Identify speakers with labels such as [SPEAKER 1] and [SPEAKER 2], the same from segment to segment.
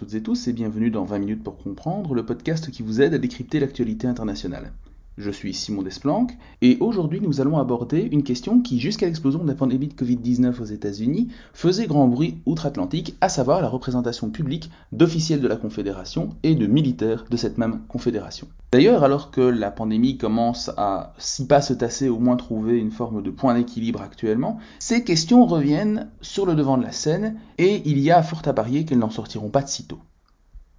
[SPEAKER 1] toutes et tous et bienvenue dans 20 minutes pour comprendre, le podcast qui vous aide à décrypter l'actualité internationale. Je suis Simon Desplanques et aujourd'hui nous allons aborder une question qui, jusqu'à l'explosion de la pandémie de Covid-19 aux États-Unis, faisait grand bruit outre-Atlantique, à savoir la représentation publique d'officiels de la Confédération et de militaires de cette même Confédération. D'ailleurs, alors que la pandémie commence à, si pas se tasser, au moins trouver une forme de point d'équilibre actuellement, ces questions reviennent sur le devant de la scène et il y a fort à parier qu'elles n'en sortiront pas de sitôt.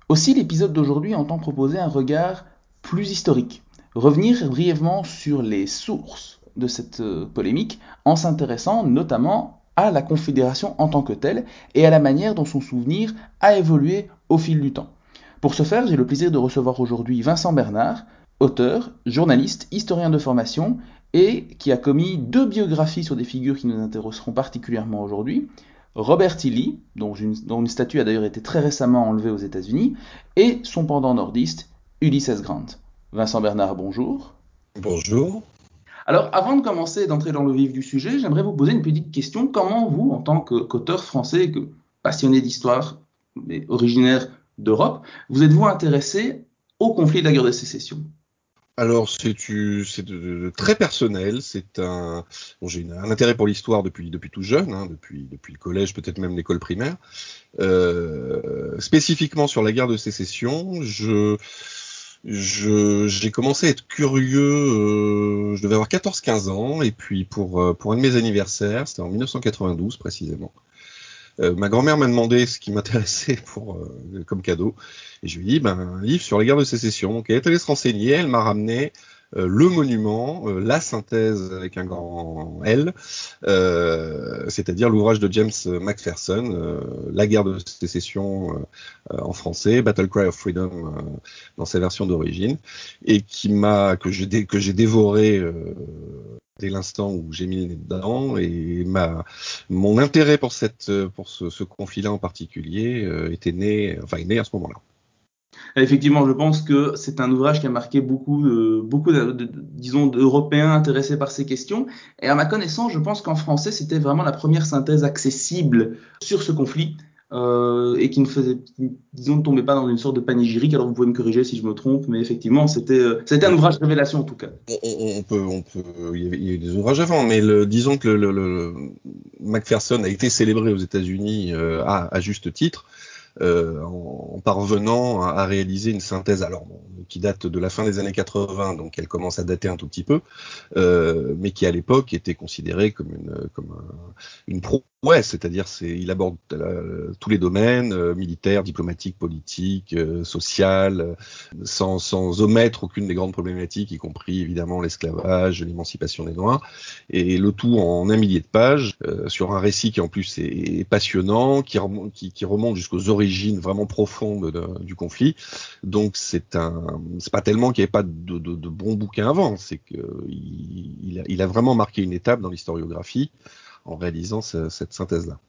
[SPEAKER 1] Aussi, l'épisode d'aujourd'hui entend proposer un regard plus historique revenir brièvement sur les sources de cette euh, polémique en s'intéressant notamment à la Confédération en tant que telle et à la manière dont son souvenir a évolué au fil du temps. Pour ce faire, j'ai le plaisir de recevoir aujourd'hui Vincent Bernard, auteur, journaliste, historien de formation et qui a commis deux biographies sur des figures qui nous intéresseront particulièrement aujourd'hui. Robert Tilly, dont dont une statue a d'ailleurs été très récemment enlevée aux États-Unis, et son pendant nordiste, Ulysses Grant. Vincent Bernard, bonjour.
[SPEAKER 2] Bonjour.
[SPEAKER 1] Alors, avant de commencer d'entrer dans le vif du sujet, j'aimerais vous poser une petite question. Comment vous, en tant qu'auteur français, que passionné d'histoire, mais originaire d'Europe, vous êtes-vous intéressé au conflit de la guerre de sécession?
[SPEAKER 2] Alors c'est très personnel, c'est un bon, j'ai un intérêt pour l'histoire depuis depuis tout jeune, hein, depuis depuis le collège, peut-être même l'école primaire. Euh, spécifiquement sur la guerre de sécession, je j'ai commencé à être curieux, euh, je devais avoir 14-15 ans, et puis pour, euh, pour un de mes anniversaires, c'était en 1992 précisément, euh, ma grand-mère m'a demandé ce qui m'intéressait pour comme cadeau, et je lui ai dit ben, un livre sur la guerre de sécession. Donc elle est allée se renseigner, elle m'a ramené euh, le monument, euh, la synthèse avec un grand L, euh, c'est-à-dire l'ouvrage de James Macpherson, La guerre de sécession en français, Battle Cry of Freedom dans sa version d'origine, et qui m'a que j'ai dévoré dès l'instant où j'ai mis le nez dedans et mon intérêt pour cette pour ce, ce conflit-là en particulier était né enfin est né à ce moment-là.
[SPEAKER 1] Effectivement, je pense que c'est un ouvrage qui a marqué beaucoup, beaucoup, de, disons, d'Européens intéressés par ces questions. Et à ma connaissance, je pense qu'en français, c'était vraiment la première synthèse accessible sur ce conflit. Euh, et qui ne faisait, disons, ne tombait pas dans une sorte de panégyrique. Alors vous pouvez me corriger si je me trompe, mais effectivement, c'était, euh, c'était un ouvrage révélation en tout cas.
[SPEAKER 2] On, peut, on peut, il y, avait, il des ouvrages avant, mais le, disons que le, Macpherson a été célébré aux États-Unis euh, à, juste titre. Euh, en, parvenant à, réaliser une synthèse, alors qui date de la fin des années 80, donc elle commence à dater un tout petit peu, euh, mais qui à l'époque était considérée comme une comme une pro Ouais, c'est-à-dire c'est il aborde euh, tous les domaines euh, militaires, diplomatiques, politiques, euh, social, sans, sans omettre aucune des grandes problématiques, y compris évidemment l'esclavage, l'émancipation des Noirs, et le tout en un millier de pages sur un récit qui en plus est, passionnant, qui remonte, qui, remonte jusqu'aux origines vraiment profondes du conflit. Donc c'est un c'est pas tellement qu'il n'y avait pas de, de, de bons bouquins avant, c'est que il, a, il a vraiment marqué une étape dans l'historiographie en réalisant cette synthèse-là.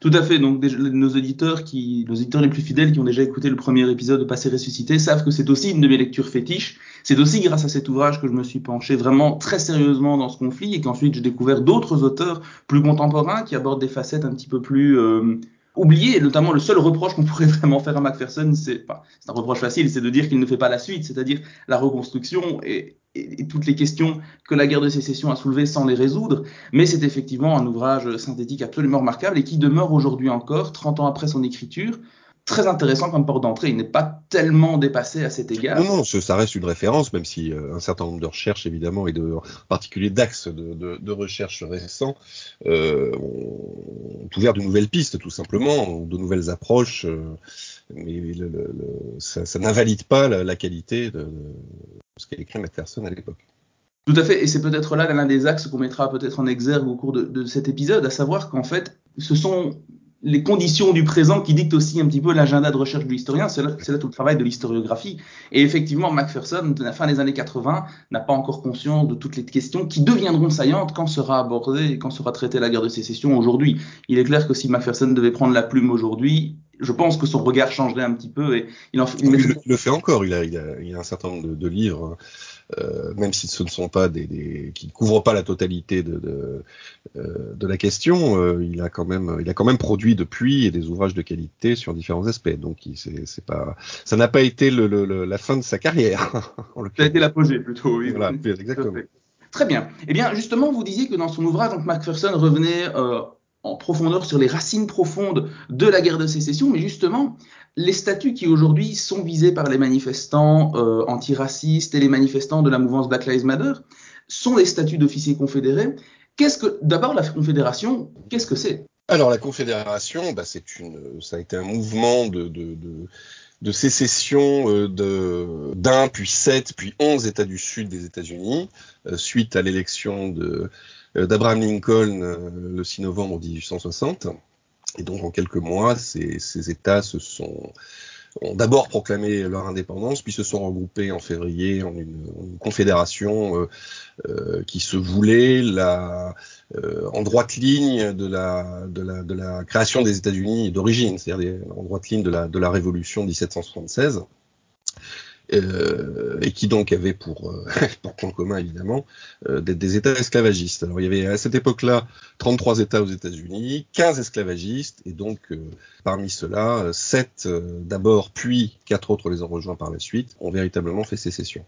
[SPEAKER 1] Tout à fait. Donc, nos auditeurs, qui, nos auditeurs les plus fidèles qui ont déjà écouté le premier épisode de Passé ressuscité savent que c'est aussi une de mes lectures fétiches. C'est aussi grâce à cet ouvrage que je me suis penché vraiment très sérieusement dans ce conflit et qu'ensuite j'ai découvert d'autres auteurs plus contemporains qui abordent des facettes un petit peu plus euh, oubliées. Et notamment, le seul reproche qu'on pourrait vraiment faire à Macpherson, c'est c'est un reproche facile, c'est de dire qu'il ne fait pas la suite, c'est-à-dire la reconstruction et et, toutes les questions que la guerre de sécession a soulevées sans les résoudre, mais c'est effectivement un ouvrage synthétique absolument remarquable et qui demeure aujourd'hui encore, 30 ans après son écriture, très intéressant comme porte d'entrée. Il n'est pas tellement dépassé à cet égard.
[SPEAKER 2] Non, non, ça reste une référence, même si euh, un certain nombre de recherches, évidemment, et de, en particulier d'axes de, de, de, recherche récents, euh, ont ouvert de nouvelles pistes, tout simplement, de nouvelles approches. Euh, mais le, le, ça, ça n'invalide pas la, la qualité de, ce qu'a écrit Macpherson à l'époque.
[SPEAKER 1] Tout à fait, et c'est peut-être là l'un des axes qu'on mettra peut-être en exergue au cours de, de cet épisode, à savoir qu'en fait, ce sont les conditions du présent qui dictent aussi un petit peu l'agenda de recherche de l'historien. C'est là, là, tout le travail de l'historiographie. Et effectivement, Macpherson, de la fin des années 80, n'a pas encore conscience de toutes les questions qui deviendront saillantes quand sera abordée et quand sera traitée la guerre de sécession aujourd'hui. Il est clair que si Macpherson devait prendre la plume aujourd'hui, je pense que son regard changerait un petit peu. Et
[SPEAKER 2] il, en, il, il le fait encore. Il a, il, a, il a un certain nombre de, de livres euh, même si ce ne sont pas des, des qui ne couvrent pas la totalité de, de, euh, de la question, euh, il a quand même, il a quand même produit depuis des ouvrages de qualité sur différents aspects. Donc, c'est pas, ça n'a pas été le, le, la fin de sa carrière.
[SPEAKER 1] ça a été l'apogée plutôt. Oui.
[SPEAKER 2] Voilà, exactement.
[SPEAKER 1] Très bien. Eh bien, justement, vous disiez que dans son ouvrage, donc Macpherson revenait euh, en profondeur sur les racines profondes de la guerre de sécession, mais justement, les statuts qui aujourd'hui sont visés par les manifestants euh, antiracistes et les manifestants de la mouvance Black Lives Matter sont des statuts d'officiers confédérés. Qu'est-ce que, d'abord, la confédération, qu'est-ce que c'est?
[SPEAKER 2] Alors, la confédération, bah, c'est une, ça a été un mouvement de, sécession euh, de d'un puis sept puis onze États du Sud des États-Unis euh, suite à l'élection de d'Abraham Lincoln le 6 novembre 1860. Et donc en quelques mois, ces, ces États se sont ont d'abord proclamé leur indépendance, puis se sont regroupés en février en une, confédération euh, euh, qui se voulait la, euh, en droite ligne de la création des États-Unis d'origine, c'est-à-dire en droite ligne de la, de la Révolution 1776 euh, et qui donc avait pour, euh, pour point commun évidemment euh, d'être des États esclavagistes. Alors il y avait à cette époque-là 33 États aux États-Unis, 15 esclavagistes, et donc parmi ceux-là, 7 d'abord, puis 4 autres les ont rejoints par la suite, ont véritablement fait sécession.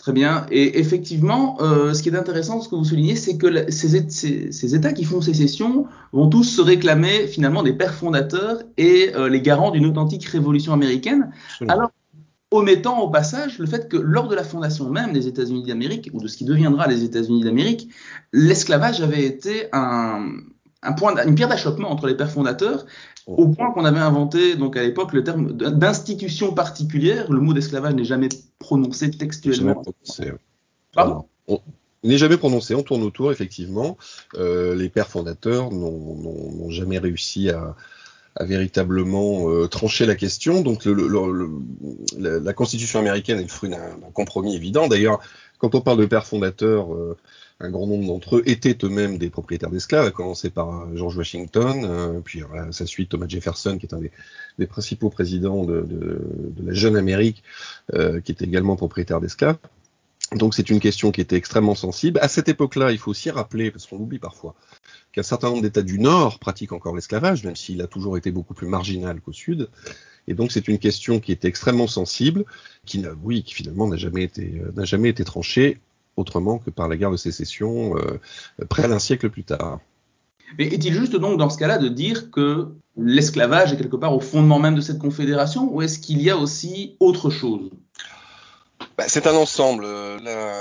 [SPEAKER 1] Très bien. Et effectivement, euh, ce qui est intéressant, ce que vous soulignez, c'est que ces, ces, ces, États qui font sécession vont tous se réclamer finalement des pères fondateurs et euh, les garants d'une authentique révolution américaine. Absolument. Alors omettant au passage le fait que lors de la fondation même des États-Unis d'Amérique, ou de ce qui deviendra les États-Unis d'Amérique, l'esclavage avait été un, un point, une pierre d'achoppement entre les pères fondateurs, au point qu'on avait inventé donc à l'époque le terme d'institution particulière. Le mot d'esclavage n'est jamais prononcé textuellement. Jamais prononcé,
[SPEAKER 2] Pardon? N'est jamais prononcé. On tourne autour, effectivement. Euh, les pères fondateurs n'ont jamais réussi à, a véritablement euh, tranché la question. Donc le, le, le, la, Constitution américaine est le fruit d'un compromis évident. D'ailleurs, quand on parle de pères fondateurs, euh, un grand nombre d'entre eux étaient eux-mêmes des propriétaires d'esclaves, à commencer par euh, George Washington, puis à sa suite Thomas Jefferson, qui est un des, des principaux présidents de, de, de, la jeune Amérique, qui était également propriétaire d'esclaves. Donc c'est une question qui était extrêmement sensible. À cette époque-là, il faut aussi rappeler, parce qu'on l'oublie parfois, qu'un certain nombre d'États du Nord pratiquent encore l'esclavage, même s'il a toujours été beaucoup plus marginal qu'au Sud. Et donc c'est une question qui était extrêmement sensible, qui, oui, qui finalement n'a jamais été euh, n'a jamais été tranchée autrement que par la guerre de sécession euh, près d'un siècle plus tard.
[SPEAKER 1] Mais est-il juste donc dans ce cas-là de dire que l'esclavage est quelque part au fondement même de cette confédération, ou est-ce qu'il y a aussi autre chose?
[SPEAKER 2] Bah, c'est un ensemble.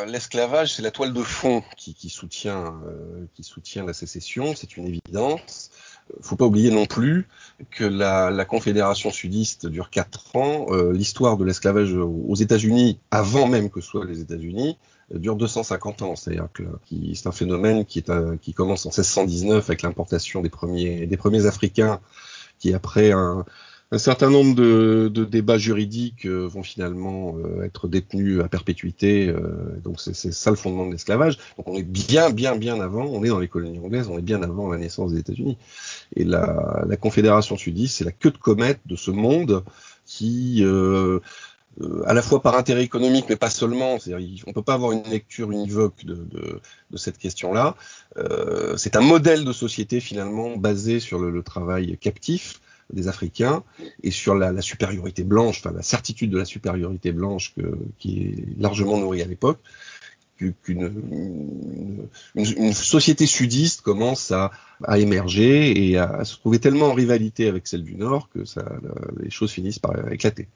[SPEAKER 2] L'esclavage, c'est la toile de fond qui, qui soutient, euh, qui soutient la sécession, c'est une évidence. Faut pas oublier non plus que la, la confédération sudiste dure quatre ans. Euh, L'histoire de l'esclavage aux États-Unis, avant même que ce soit les États-Unis, dure 250 ans. C'est-à-dire que c'est un phénomène qui, est qui commence en 1619 avec l'importation des premiers, des premiers Africains, qui après un, un certain nombre de, débats juridiques euh, vont finalement euh, être détenus à perpétuité. Euh, donc c'est ça le fondement de l'esclavage. Donc on est bien, bien, bien avant. On est dans les colonies anglaises. On est bien avant la naissance des États-Unis. Et la, Confédération sudiste, c'est la queue de comète de ce monde qui à la fois par intérêt économique, mais pas seulement. C'est-à-dire, on peut pas avoir une lecture univoque de, cette question-là. C'est un modèle de société finalement basé sur le travail captif, des Africains et sur la, supériorité blanche, enfin la certitude de la supériorité blanche qui est largement nourrie à l'époque, qu'une une, une, société sudiste commence à, émerger et à, se trouver tellement en rivalité avec celle du Nord que les choses finissent par éclater.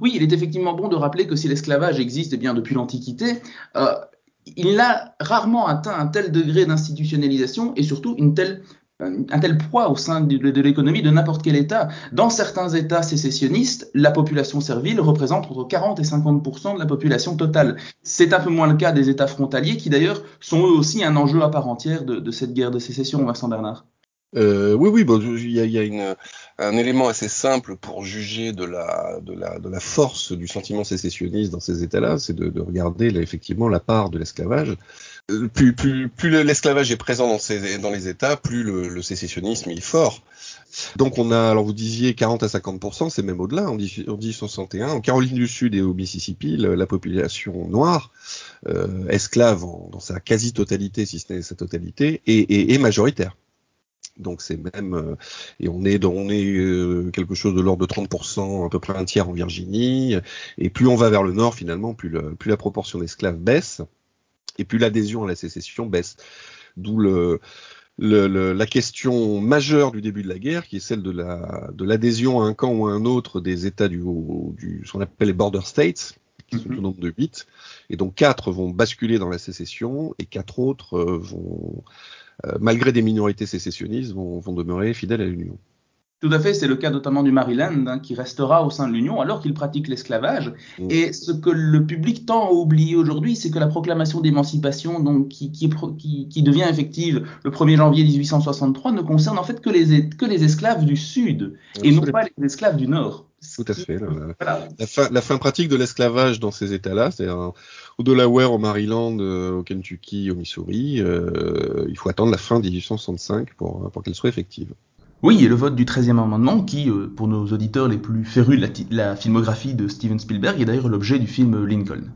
[SPEAKER 1] Oui, il est effectivement bon de rappeler que si l'esclavage existe bien depuis l'Antiquité, euh, il a rarement atteint un tel degré d'institutionnalisation et surtout une telle un tel poids au sein de, l'économie de n'importe quel État. Dans certains États sécessionnistes, la population servile représente entre 40 et 50% de la population totale. C'est un peu moins le cas des États frontaliers, qui d'ailleurs sont eux aussi un enjeu à part entière de, cette guerre de sécession, Vincent Bernard.
[SPEAKER 2] Euh, oui, oui, il y a, un élément assez simple pour juger de la, force du sentiment sécessionniste dans ces États-là, c'est de, de, regarder effectivement la part de l'esclavage plus, plus, plus l'esclavage est présent dans, ces, dans les États, plus le, le, sécessionnisme est fort. Donc on a, alors vous disiez 40 à 50%, c'est même au-delà, en, 1861. En Caroline du Sud et au Mississippi, la population noire, euh, esclave dans sa quasi-totalité, si ce n'est sa totalité, est, est, est majoritaire. Donc c'est même euh, et on est dans, on est euh, quelque chose de l'ordre de 30%, à peu près un tiers en Virginie. Et plus on va vers le nord, finalement, plus, le, plus la proportion d'esclaves baisse et plus l'adhésion à la sécession baisse. D'où le, le, la question majeure du début de la guerre, qui est celle de la de l'adhésion à un camp ou à un autre des États du, du ce qu'on appelle les border states, qui sont mm-hmm. au nombre de huit, et donc quatre vont basculer dans la sécession et quatre autres euh, vont euh, malgré des minorités sécessionnistes, vont, demeurer fidèles à l'Union.
[SPEAKER 1] Tout à fait, c'est le cas notamment du Maryland, hein, qui restera au sein de l'Union alors qu'il pratique l'esclavage. Mm. Et ce que le public tend à oublier aujourd'hui, c'est que la proclamation d'émancipation, donc qui, qui, devient effective le 1er janvier 1863, ne concerne en fait que les, que les esclaves du Sud et non pas les esclaves du Nord.
[SPEAKER 2] Tout à fait. La, fin, pratique de l'esclavage dans ces États-là, c'est au Delaware, au Maryland, euh, au Kentucky, au Missouri, euh, il faut attendre la fin 1865 pour, pour qu'elle soit effective.
[SPEAKER 1] Oui, et le vote du 13e amendement qui, euh, pour nos auditeurs les plus férus de la, filmographie de Steven Spielberg, est d'ailleurs l'objet du film Lincoln.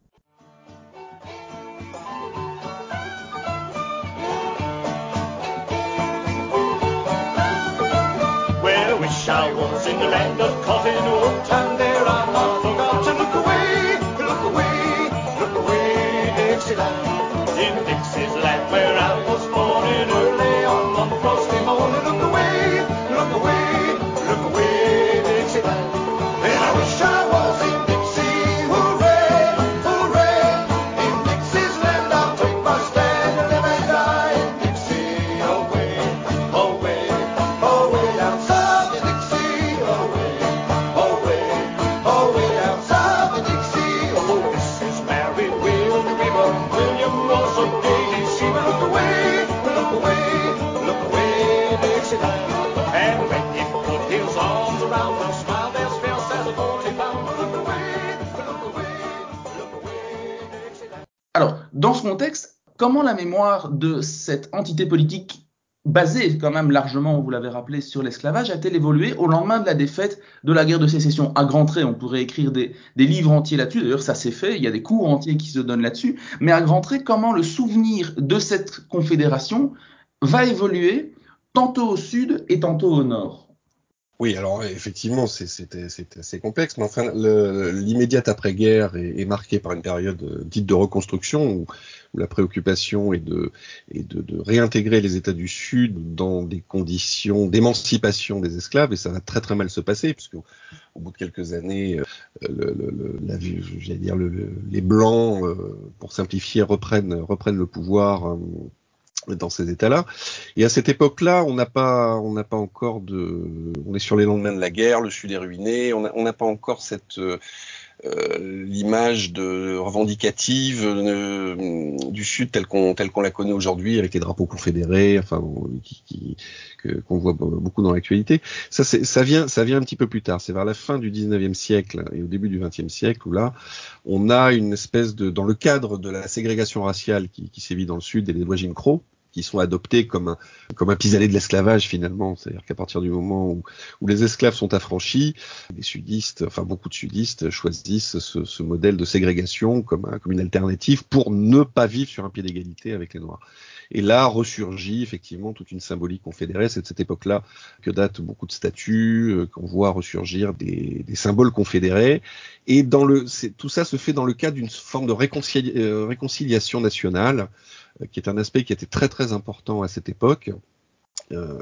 [SPEAKER 1] Comment la mémoire de cette entité politique basée quand même largement, vous l'avez rappelé, sur l'esclavage, a-t-elle évolué au lendemain de la défaite de la guerre de sécession? À grands traits, on pourrait écrire des, livres entiers là-dessus, d'ailleurs ça s'est fait, il y a des cours entiers qui se donnent là-dessus, mais à grands traits, comment le souvenir de cette confédération va évoluer tantôt au sud et tantôt au nord?
[SPEAKER 2] Oui, alors effectivement, c'est assez complexe, mais enfin, l'immédiate après-guerre est, est, marquée par une période euh, dite de reconstruction où, la préoccupation est, de, est de, de, réintégrer les États du Sud dans des conditions d'émancipation des esclaves, et ça va très très mal se passer, puisque au, bout de quelques années, euh, le, le, la, dire les blancs, euh, pour simplifier, reprennent, reprennent le pouvoir dans ces états-là. Et à cette époque-là, on n'a pas, on n'a pas encore de, on est sur les lendemains de la guerre, le Sud est ruiné, on n'a pas encore cette euh, euh, l'image revendicative euh, du Sud telle qu'on la connaît aujourd'hui avec les drapeaux confédérés, enfin qui qu'on voit beaucoup dans l'actualité. Ça, ça vient, ça vient un petit peu plus tard. C'est vers la fin du 19e siècle et au début du 20e siècle où là, on a une espèce de, dans le cadre de la ségrégation raciale qui, qui sévit dans le Sud et des lois Jim Crow, qui sont adoptés comme un, comme un pis-aller de l'esclavage finalement. C'est-à-dire qu'à partir du moment où, où, les esclaves sont affranchis, les sudistes, enfin beaucoup de sudistes choisissent ce, ce modèle de ségrégation comme, un, comme une alternative pour ne pas vivre sur un pied d'égalité avec les Noirs. Et là ressurgit effectivement toute une symbolique confédérée. C'est de cette époque-là que datent beaucoup de statues, euh, qu'on voit ressurgir des, des, symboles confédérés. Et dans le, tout ça se fait dans le cadre d'une forme de euh, réconciliation nationale qui est un aspect qui était très très important à cette époque. Euh,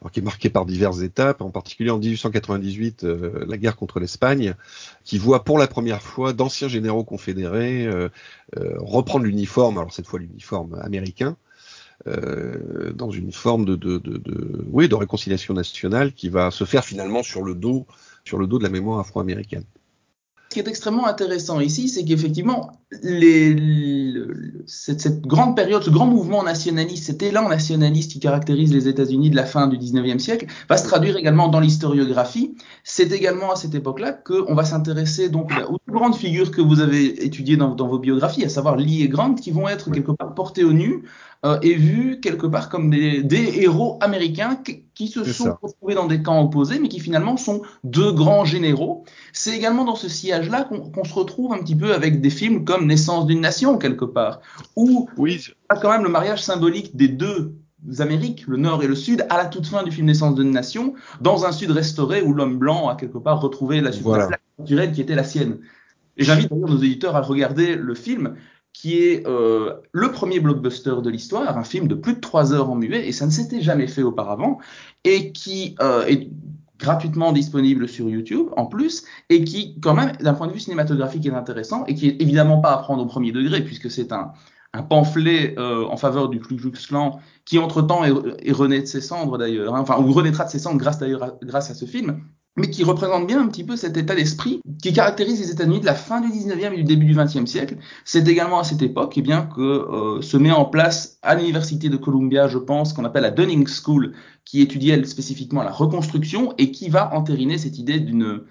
[SPEAKER 2] alors qui est marqué par diverses étapes, en particulier en 1898, euh, la guerre contre l'Espagne, qui voit pour la première fois d'anciens généraux confédérés euh, reprendre l'uniforme, alors cette fois l'uniforme américain, dans une forme de, de, de, de, oui, de réconciliation nationale qui va se faire finalement sur le dos, sur le dos de la mémoire afro-américaine.
[SPEAKER 1] Qui est extrêmement intéressant ici, c'est qu'effectivement, les, cette, cette, grande période, ce grand mouvement nationaliste, cet élan nationaliste qui caractérise les États-Unis de la fin du 19e siècle, va se traduire également dans l'historiographie. C'est également à cette époque-là qu'on va s'intéresser donc aux grandes figures que vous avez étudiées dans, dans vos biographies, à savoir Lee et Grant, qui vont être quelque part portés au nu euh, est vu quelque part comme des, des héros américains qui, qui se sont ça. retrouvés dans des camps opposés, mais qui finalement sont deux grands généraux. C'est également dans ce sillage-là qu'on qu se retrouve un petit peu avec des films comme Naissance d'une nation, quelque part, où
[SPEAKER 2] oui.
[SPEAKER 1] a quand même le mariage symbolique des deux Amériques, le Nord et le Sud, à la toute fin du film Naissance d'une nation, dans un Sud restauré où l'homme blanc a quelque part retrouvé la
[SPEAKER 2] voilà.
[SPEAKER 1] naturelle qui était la sienne. Et j'invite d'ailleurs nos éditeurs à regarder le film qui est euh, le premier blockbuster de l'histoire, un film de plus de trois heures en muet, et ça ne s'était jamais fait auparavant, et qui euh, est gratuitement disponible sur YouTube en plus, et qui, quand même, d'un point de vue cinématographique, est intéressant, et qui est évidemment pas à prendre au premier degré, puisque c'est un, un pamphlet euh, en faveur du Ku Klux qui entre-temps est, est, de ses cendres d'ailleurs, hein, enfin, ou renaîtra de ses cendres grâce grâce à ce film, mais qui représente bien un petit peu cet état d'esprit qui caractérise les États-Unis de la fin du 19e et du début du 20e siècle. C'est également à cette époque eh bien, que euh, se met en place à l'université de Columbia, je pense, qu'on appelle la Dunning School, qui étudie spécifiquement la reconstruction et qui va entériner cette idée d'une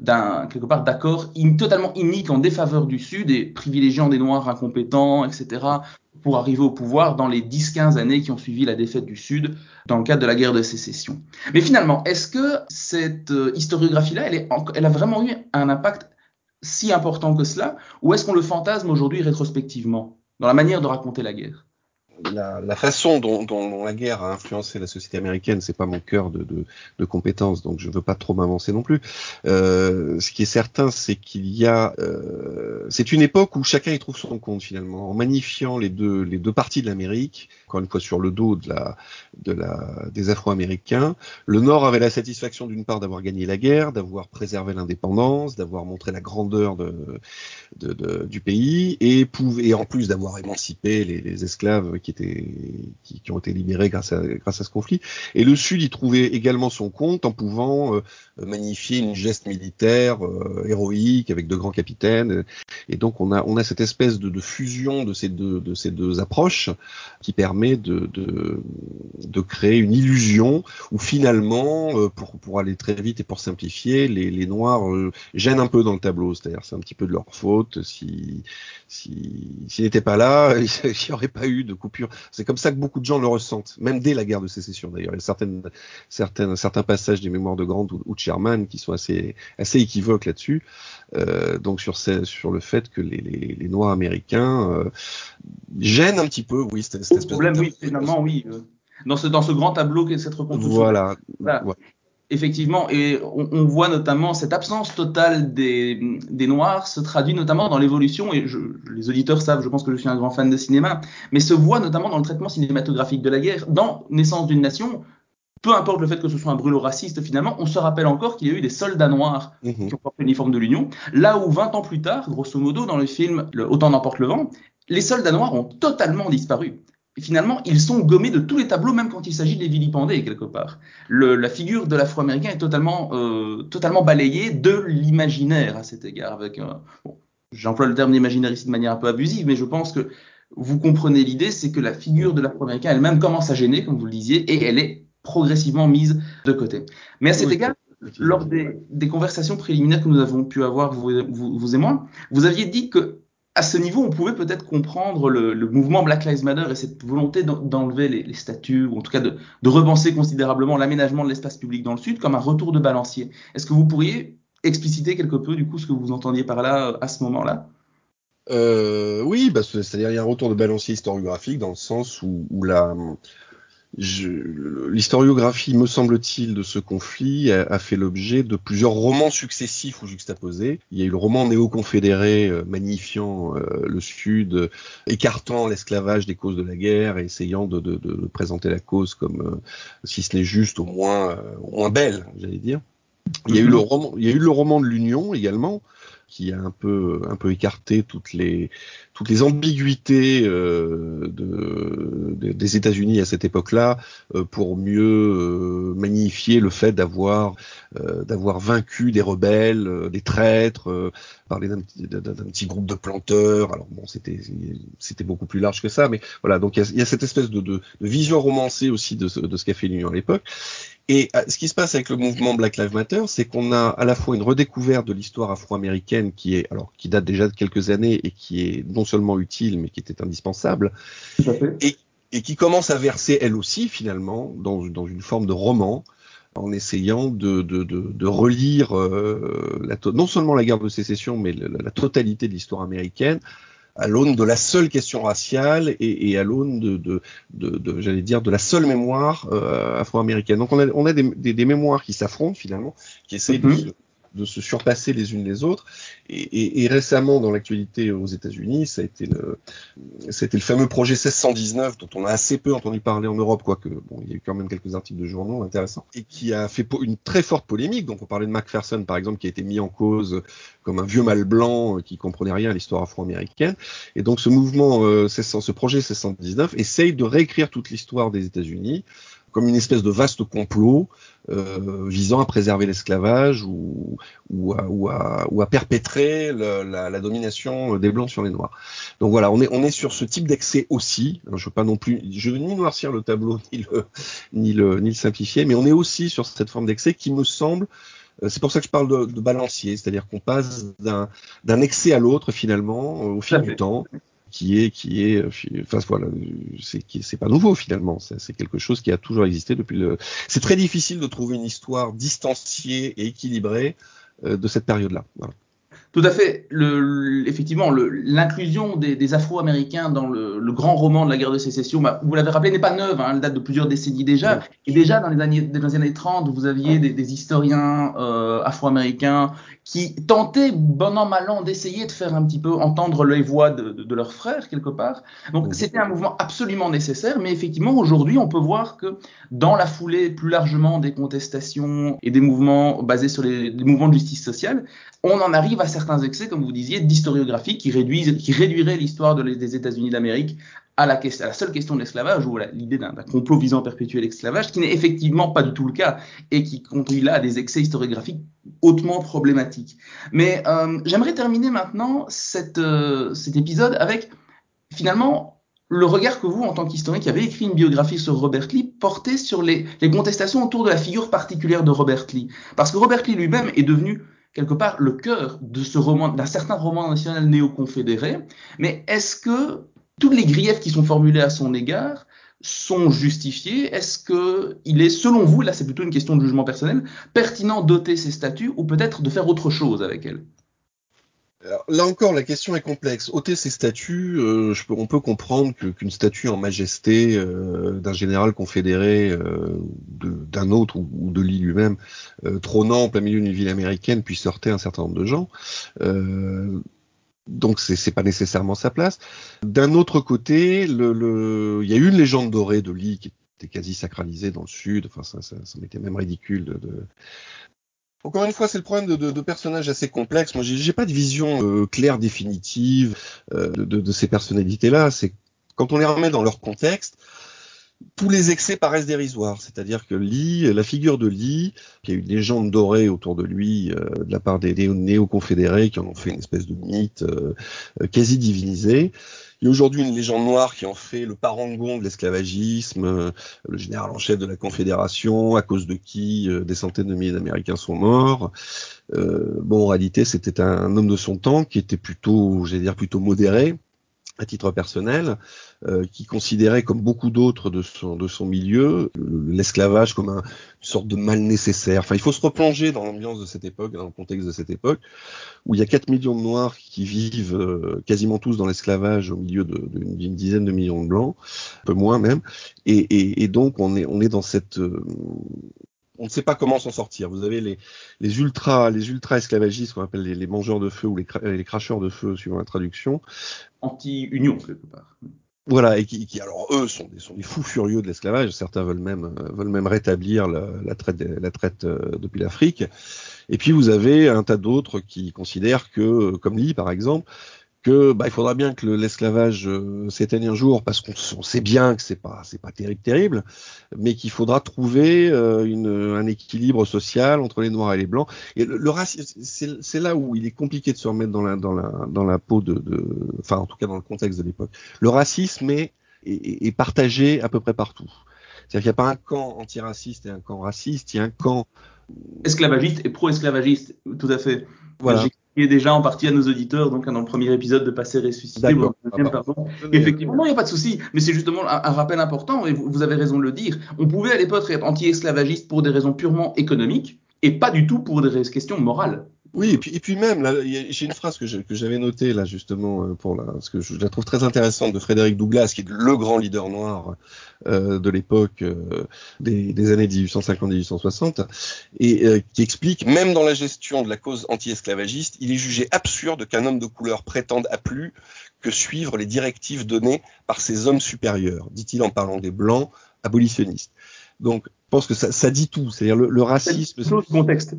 [SPEAKER 1] d'un quelque part d'accord totalement inique en défaveur du Sud et privilégiant des Noirs incompétents, etc., pour arriver au pouvoir dans les 10-15 années qui ont suivi la défaite du Sud dans le cadre de la guerre de sécession. Mais finalement, est-ce que cette euh, historiographie-là, elle a vraiment eu un impact si important que cela, ou est-ce qu'on le fantasme aujourd'hui rétrospectivement dans la manière de raconter la guerre?
[SPEAKER 2] La, la, façon dont, dont, la guerre a influencé la société américaine, c'est pas mon cœur de, de, de, compétences, donc je veux pas trop m'avancer non plus. Euh, ce qui est certain, c'est qu'il y a, euh, c'est une époque où chacun y trouve son compte finalement, en magnifiant les deux les deux parties de l'Amérique, encore une fois sur le dos des Afro-Américains. Le Nord avait la satisfaction d'une part d'avoir gagné la guerre, d'avoir préservé l'indépendance, d'avoir montré la grandeur de, de, du pays, et pouvait en plus d'avoir émancipé les, esclaves qui ont été libérés grâce à ce conflit. Et le Sud y trouvait également son compte en pouvant euh, magnifier une geste militaire euh, héroïque avec de grands capitaines. Et donc on a cette espèce de, fusion de ces deux approches qui permet de de, de créer une illusion où finalement euh, pour pour aller très vite et pour simplifier les les noirs euh, gênent un peu dans le tableau. C'est-à-dire c'est un petit peu de leur faute si si s'ils n'étaient pas là il n'y aurait pas eu de coupure c'est comme ça que beaucoup de gens le ressentent, même dès la guerre de sécession d'ailleurs. Il y a certaines, certaines, certains passages des mémoires de Grant ou, de Sherman qui sont assez, assez équivoques là-dessus. Euh, donc sur, sur le fait que les, les, Noirs américains gênent un petit peu, oui, cette, cette espèce
[SPEAKER 1] problème, oui, finalement, oui. Euh, dans ce, dans ce grand tableau qu'est cette reconstruction.
[SPEAKER 2] Voilà.
[SPEAKER 1] Effectivement, et on, on, voit notamment cette absence totale des, des Noirs se traduit notamment dans l'évolution, et je, les auditeurs savent, je pense que je suis un grand fan de cinéma, mais se voit notamment dans le traitement cinématographique de la guerre. Dans Naissance d'une nation, peu importe le fait que ce soit un brûlot raciste, finalement, on se rappelle encore qu'il y a eu des soldats noirs mmh. qui ont porté l'uniforme de l'Union, là où 20 ans plus tard, grosso modo, dans le film le, Autant n'emporte le vent, les soldats noirs ont totalement disparu. Finalement, ils sont gommés de tous les tableaux, même quand il s'agit de les vilipender quelque part. Le, la figure de l'Afro-américain est totalement, euh, totalement balayée de l'imaginaire à cet égard. Avec, euh, bon, j'emploie le terme d'imaginaire ici de manière un peu abusive, mais je pense que vous comprenez l'idée, c'est que la figure de l'Afro-américain elle-même commence à gêner, comme vous le disiez, et elle est progressivement mise de côté. Mais à cet oui. égard, lors des, des, conversations préliminaires que nous avons pu avoir, vous, vous, vous et moi, vous aviez dit que à ce niveau, on pouvait peut-être comprendre le, mouvement Black Lives Matter et cette volonté d'enlever les, les, statues, ou en tout cas de, de repenser considérablement l'aménagement de l'espace public dans le Sud comme un retour de balancier. Est-ce que vous pourriez expliciter quelque peu, du coup, ce que vous entendiez par là à ce moment-là?
[SPEAKER 2] Euh, Oui, bah, c'est-à-dire y a un retour de balancier historiographique dans le sens où la, L'historiographie, me semble-t-il, de ce conflit a, a fait l'objet de plusieurs romans successifs ou juxtaposés. Il y a eu le roman néo-confédéré euh, magnifiant euh, le Sud, euh, écartant l'esclavage des causes de la guerre et essayant de, de, de présenter la cause comme, euh, si ce n'est juste, au moins, au moins belle, j'allais dire. Il y a eu le roman, il y a eu le roman de l'Union également, qui a un peu un peu écarté toutes les toutes les ambiguïtés euh, de, des États-Unis à cette époque-là euh, pour mieux euh, magnifier le fait d'avoir d'avoir vaincu des rebelles, des traîtres, parler d'un petit, groupe de planteurs. Alors bon, c'était c'était beaucoup plus large que ça, mais voilà. Donc il y a, cette espèce de, vision romancée aussi de ce qu'a fait l'Union à l'époque. Et ce qui se passe avec le mouvement Black Lives Matter, c'est qu'on a à la fois une redécouverte de l'histoire afro-américaine qui est alors qui date déjà de quelques années et qui est non seulement utile mais qui était indispensable, et, et, qui commence à verser elle aussi finalement dans, dans une forme de roman en essayant de, de, de, de relire euh, la, non seulement la guerre de sécession mais la, la totalité de l'histoire américaine à l'aune de la seule question raciale et, et à l'aune de, de, de, j'allais dire, de la seule mémoire euh, afro-américaine. Donc on a, on a des, des, des mémoires qui s'affrontent finalement, qui essayent mhm de se surpasser les unes les autres. Et, et, et récemment, dans l'actualité aux États-Unis, ça a été le, c'était le fameux projet 1619 dont on a assez peu entendu parler en Europe, quoique bon, il y a eu quand même quelques articles de journaux intéressants, et qui a fait une très forte polémique. Donc on parlait de Macpherson, par exemple, qui a été mis en cause comme un vieux mâle blanc euh, qui comprenait rien à l'histoire afro-américaine. Et donc ce mouvement, euh, ce projet 1619 essaye de réécrire toute l'histoire des États-Unis comme une espèce de vaste complot euh, visant à préserver l'esclavage ou, ou, à, ou, à, ou, à, perpétrer le, la, la, domination des blancs sur les noirs. Donc voilà, on est, on est sur ce type d'excès aussi. je veux pas non plus, je veux ni noircir le tableau ni le, ni le, ni le simplifier, mais on est aussi sur cette forme d'excès qui me semble euh, c'est pour ça que je parle de, de balancier, c'est-à-dire qu'on passe d'un excès à l'autre finalement au fil du temps qui est qui est enfin voilà c'est c'est pas nouveau finalement c'est quelque chose qui a toujours existé depuis le c'est très difficile de trouver une histoire distanciée et équilibrée euh, de cette période là.
[SPEAKER 1] Tout à fait. Le, effectivement, l'inclusion des, des Afro-Américains dans le, le, grand roman de la guerre de sécession, bah, vous l'avez rappelé, n'est pas neuve. Hein, elle date de plusieurs décennies déjà. Et déjà dans les années, dans les années 30, vous aviez des, des historiens euh, afro-américains qui tentaient, bon an mal an, d'essayer de faire un petit peu entendre les voix de, de, de leurs frères quelque part. Donc c'était un mouvement absolument nécessaire. Mais effectivement, aujourd'hui, on peut voir que dans la foulée plus largement des contestations et des mouvements basés sur les, les mouvements de justice sociale, on en arrive à certains excès, comme vous disiez, d'historiographie qui, qui réduiraient l'histoire de des États-Unis d'Amérique à la, à seule question de l'esclavage ou l'idée d'un complot visant à perpétuer l'esclavage, qui n'est effectivement pas du tout le cas et qui conduit là à des excès historiographiques hautement problématiques. Mais euh, j'aimerais terminer maintenant euh, cet épisode avec finalement le regard que vous, en tant qu'historien qui avez écrit une biographie sur Robert Lee, portez sur les contestations autour de la figure particulière de Robert Lee. Parce que Robert Lee lui-même est devenu quelque part le cœur de ce roman, d'un certain roman national néo-confédéré. Mais est-ce que tous les griefs qui sont formulés à son égard sont justifiés? Est-ce que il est, selon vous, là c'est plutôt une question de jugement personnel, pertinent d'ôter ces statuts ou peut-être de faire autre chose avec elles
[SPEAKER 2] là encore, la question est complexe. Ôter ces statuts, euh, on peut comprendre qu'une statue en majesté euh, d'un général confédéré, euh, d'un autre ou, de lui lui-même, trônant en plein milieu d'une ville américaine, puisse heurter un certain nombre de gens. Donc c'est pas nécessairement sa place. D'un autre côté, il y a une légende dorée de Lee qui était quasi sacralisée dans le sud. Enfin, ça, ça, m'était même ridicule de encore une fois, c'est le problème de, de, de, personnages assez complexes. Moi, j'ai pas de vision euh, claire, définitive euh, de, de, ces personnalités-là. C'est quand on les remet dans leur contexte, tous les excès paraissent dérisoires. C'est-à-dire que Lee, la figure de Lee, qui a une légende dorée autour de lui euh, de la part des néo-confédérés qui en ont fait une espèce de mythe euh, quasi divinisé, il y a aujourd'hui une légende noire qui en fait le parangon de l'esclavagisme, euh, le général en chef de la Confédération, à cause de qui euh, des centaines de milliers d'Américains sont morts. Euh, bon, en réalité, c'était un, homme de son temps qui était plutôt, j'allais dire, plutôt modéré à titre personnel, euh, qui considérait, comme beaucoup d'autres de son, de son milieu, l'esclavage comme un, une sorte de mal nécessaire. Enfin, il faut se replonger dans l'ambiance de cette époque, dans le contexte de cette époque, où il y a 4 millions de Noirs qui vivent euh, quasiment tous dans l'esclavage au milieu d'une dizaine de millions de Blancs, un peu moins même, et, et, et donc on est, on est dans cette... Euh, on ne sait pas comment s'en sortir. Vous avez les, les ultra, les ultra esclavagistes qu'on appelle les, les, mangeurs de feu ou les, les cracheurs de feu suivant la traduction.
[SPEAKER 1] Anti-union quelque part.
[SPEAKER 2] Voilà, et qui, qui, alors eux sont des, sont des fous furieux de l'esclavage. Certains veulent même euh, veulent même rétablir la, la traite la traite euh, depuis l'Afrique. Et puis vous avez un tas d'autres qui considèrent que, comme Lee par exemple, que bah, il faudra bien que l'esclavage euh, s'éteigne un jour parce qu'on sait bien que c'est pas c'est pas terrible terrible, mais qu'il faudra trouver euh, une, un équilibre social entre les noirs et les blancs. Et le, racisme, c'est là où il est compliqué de se remettre dans la dans la dans la peau de, de enfin en tout cas dans le contexte de l'époque. Le racisme est, est, est partagé à peu près partout. C'est-à-dire qu'il n'y a pas un camp antiraciste et un camp raciste, il y a un camp
[SPEAKER 1] esclavagiste et pro-esclavagiste, tout à fait. Voilà est déjà en partie à nos auditeurs, donc dans le premier épisode de Passer ressuscité, Effectivement, non, il n'y a pas de souci, mais c'est justement un, rappel important, et vous, avez raison de le dire. On pouvait à l'époque être anti-esclavagiste pour des raisons purement économiques, et pas du tout pour des questions morales.
[SPEAKER 2] Oui, et puis, et puis même, j'ai une phrase que j'avais notée là justement euh, pour la, parce que je, la trouve très intéressante de Frédéric Douglas, qui est le grand leader noir euh, de l'époque euh, des, des, années 1850-1860, et euh, qui explique même dans la gestion de la cause anti-esclavagiste, il est jugé absurde qu'un homme de couleur prétende à plus que suivre les directives données par ses hommes supérieurs, dit-il en parlant des blancs abolitionnistes. Donc, je pense que ça, ça dit tout, c'est-à-dire le, le racisme.
[SPEAKER 1] C'est contexte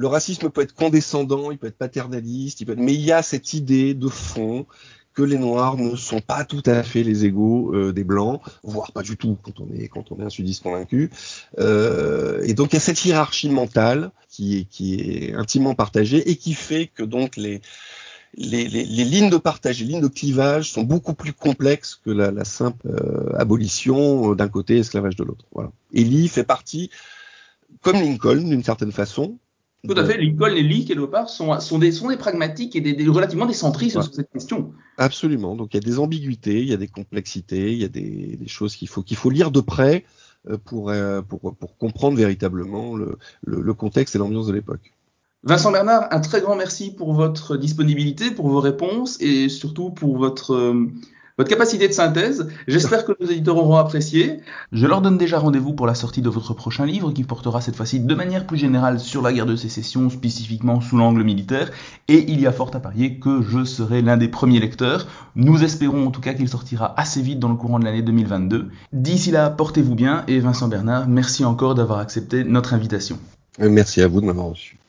[SPEAKER 2] le racisme peut être condescendant, il peut être paternaliste, il peut être... mais il y a cette idée de fond que les noirs ne sont pas tout à fait les égaux euh, des blancs, voire pas du tout quand on est quand on est un sudiste convaincu. Euh, et donc il y a cette hiérarchie mentale qui est qui est intimement partagée et qui fait que donc les les, les, les, lignes de partage, les lignes de clivage sont beaucoup plus complexes que la, la simple euh, abolition d'un côté, esclavage de l'autre. Voilà. Lee fait partie, comme Lincoln d'une certaine façon,
[SPEAKER 1] tout à fait. Lincoln et Lee, quelque part, sont, sont, des, sont des pragmatiques et des, relativement des centristes sur cette question.
[SPEAKER 2] Absolument. Donc il y a des ambiguïtés, il y a des complexités, il y a des, des choses qu'il faut, qu'il faut lire de près euh, pour, euh, pour, pour comprendre véritablement le, le, le contexte et l'ambiance de l'époque.
[SPEAKER 1] Vincent Bernard, un très grand merci pour votre disponibilité, pour vos réponses et surtout pour votre euh, votre capacité de synthèse. J'espère que nos éditeurs auront apprécié. Je leur donne déjà rendez-vous pour la sortie de votre prochain livre qui portera cette fois-ci de manière plus générale sur la guerre de sécession, spécifiquement sous l'angle militaire. Et il y a fort à parier que je serai l'un des premiers lecteurs. Nous espérons en tout cas qu'il sortira assez vite dans le courant de l'année 2022. D'ici là, portez-vous bien et Vincent Bernard, merci encore d'avoir accepté notre invitation.
[SPEAKER 2] Merci à vous de m'avoir reçu.